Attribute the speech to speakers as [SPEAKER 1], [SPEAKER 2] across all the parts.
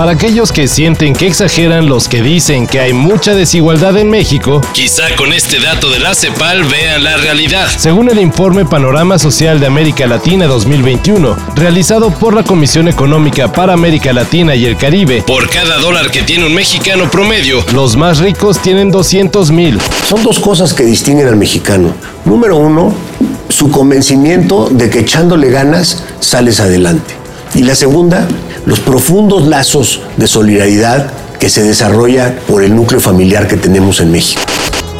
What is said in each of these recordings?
[SPEAKER 1] Para aquellos que sienten que exageran los que dicen que hay mucha desigualdad en México,
[SPEAKER 2] Quizá con este dato de la CEPAL vean la realidad.
[SPEAKER 1] según el informe Panorama Social de América Latina 2021, realizado por la Comisión Económica para América Latina y el Caribe,
[SPEAKER 2] Por cada dólar que tiene un mexicano promedio,
[SPEAKER 1] los más ricos tienen 200 mil.
[SPEAKER 3] Son dos cosas que distinguen al mexicano. Número uno, su convencimiento de que echándole ganas sales adelante. Y la segunda, los profundos lazos de solidaridad que se desarrolla por el núcleo familiar que tenemos en México.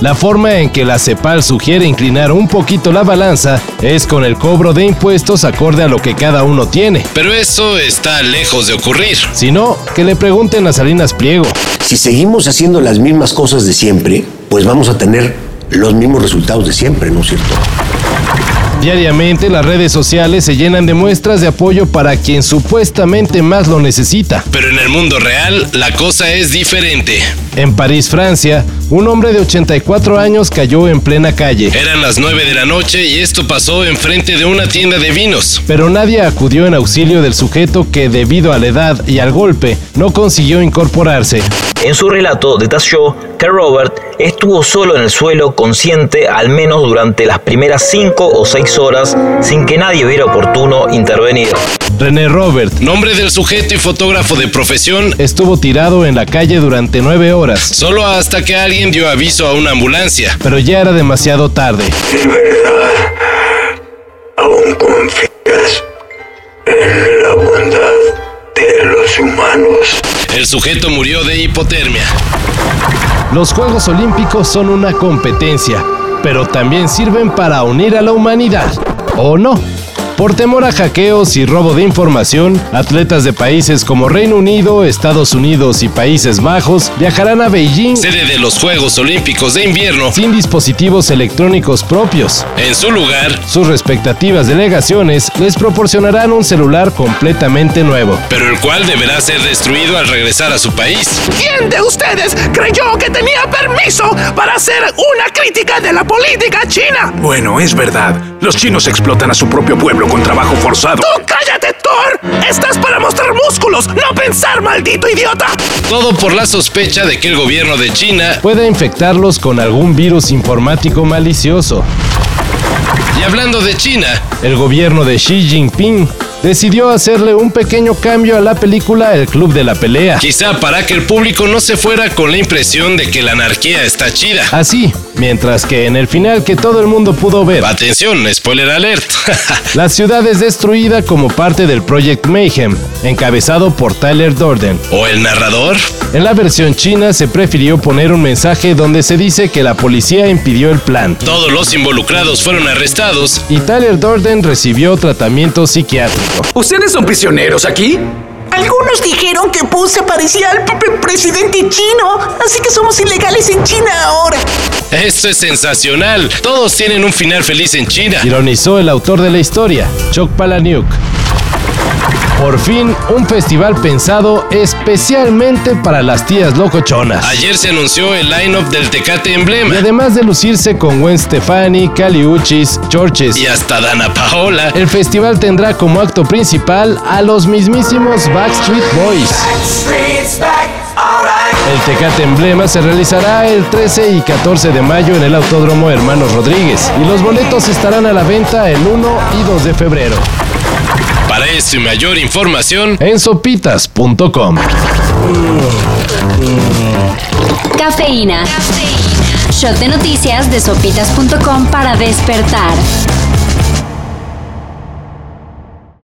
[SPEAKER 1] La forma en que la CEPAL sugiere inclinar un poquito la balanza es con el cobro de impuestos acorde a lo que cada uno tiene.
[SPEAKER 2] pero eso está lejos de ocurrir.
[SPEAKER 1] Si no, que le pregunten a Salinas Pliego.
[SPEAKER 3] Si seguimos haciendo las mismas cosas de siempre, pues vamos a tener los mismos resultados de siempre, ¿no es cierto?
[SPEAKER 1] Diariamente las redes sociales se llenan de muestras de apoyo para quien supuestamente más lo necesita.
[SPEAKER 2] Pero en el mundo real, la cosa es diferente.
[SPEAKER 1] En París, Francia, un hombre de 84 años cayó en plena calle,
[SPEAKER 2] Eran las 9 de la noche y esto pasó enfrente de una tienda de vinos.
[SPEAKER 1] pero nadie acudió en auxilio del sujeto que debido a la edad y al golpe no consiguió incorporarse.
[SPEAKER 4] En su relato detalló que Robert estuvo solo en el suelo consciente al menos durante las primeras 5 o 6 horas sin que nadie viera oportuno intervenir.
[SPEAKER 1] René Robert
[SPEAKER 2] Nombre del sujeto y fotógrafo de profesión,
[SPEAKER 1] estuvo tirado en la calle durante nueve horas,
[SPEAKER 2] solo hasta que alguien dio aviso a una ambulancia.
[SPEAKER 1] pero ya era demasiado tarde.
[SPEAKER 5] ¿De verdad aún confías en la bondad
[SPEAKER 2] sujeto murió de hipotermia.
[SPEAKER 1] Los Juegos Olímpicos son una competencia, pero también sirven para unir a la humanidad. ¿O no? Por temor a hackeos y robo de información, atletas de países como Reino Unido, Estados Unidos y Países Bajos viajarán a Beijing
[SPEAKER 2] Sede de los Juegos Olímpicos de Invierno,
[SPEAKER 1] sin dispositivos electrónicos propios.
[SPEAKER 2] en su lugar,
[SPEAKER 1] Sus respectivas delegaciones les proporcionarán un celular completamente nuevo.
[SPEAKER 2] pero el cual deberá ser destruido al regresar a su país.
[SPEAKER 6] ¿Quién de ustedes creyó que tenía permiso para hacer una crítica de la política china?
[SPEAKER 7] Bueno, es verdad. Los chinos explotan a su propio pueblo con trabajo forzado.
[SPEAKER 6] ¡Tú cállate, Thor! Estás para mostrar músculos, no pensar, maldito idiota.
[SPEAKER 2] Todo por la sospecha de que el gobierno de China,
[SPEAKER 1] Puede infectarlos con algún virus informático malicioso.
[SPEAKER 2] y hablando de China,
[SPEAKER 1] El gobierno de Xi Jinping decidió hacerle un pequeño cambio a la película El Club de la Pelea.
[SPEAKER 2] quizá para que el público no se fuera con la impresión de que la anarquía está chida.
[SPEAKER 1] Así, mientras que en el final que todo el mundo pudo ver,
[SPEAKER 2] Atención, spoiler alert.
[SPEAKER 1] la ciudad es destruida como parte del Project Mayhem, encabezado por Tyler Durden.
[SPEAKER 2] ¿O el narrador?
[SPEAKER 1] En la versión china se prefirió poner un mensaje donde se dice que la policía impidió el plan
[SPEAKER 2] Todos los involucrados fueron arrestados
[SPEAKER 1] y Tyler Durden recibió tratamiento psiquiátrico.
[SPEAKER 7] ¿Ustedes son prisioneros aquí?
[SPEAKER 8] Algunos dijeron que Pu se parecía al propio presidente chino, así que somos ilegales en China ahora.
[SPEAKER 2] Esto es sensacional. Todos tienen un final feliz en China.
[SPEAKER 1] Ironizó el autor de la historia, Chok Palahniuk. Por fin, un festival pensado especialmente para las tías locochonas.
[SPEAKER 2] Ayer se anunció el line-up del Tecate
[SPEAKER 1] Y
[SPEAKER 2] Emblema.
[SPEAKER 1] además de lucirse con Gwen Stefani, Kali Uchis, Chorches,
[SPEAKER 2] Y hasta Dana Paola.
[SPEAKER 1] el festival tendrá como acto principal a los mismísimos Backstreet Boys. El Tecate Emblema se realizará el 13 y 14 de mayo en el Autódromo Hermanos Rodríguez y los boletos estarán a la venta el 1 y 2 de febrero
[SPEAKER 2] Para esto mayor información,
[SPEAKER 1] en sopitas.com.
[SPEAKER 9] Cafeína. Shot de noticias de sopitas.com para despertar.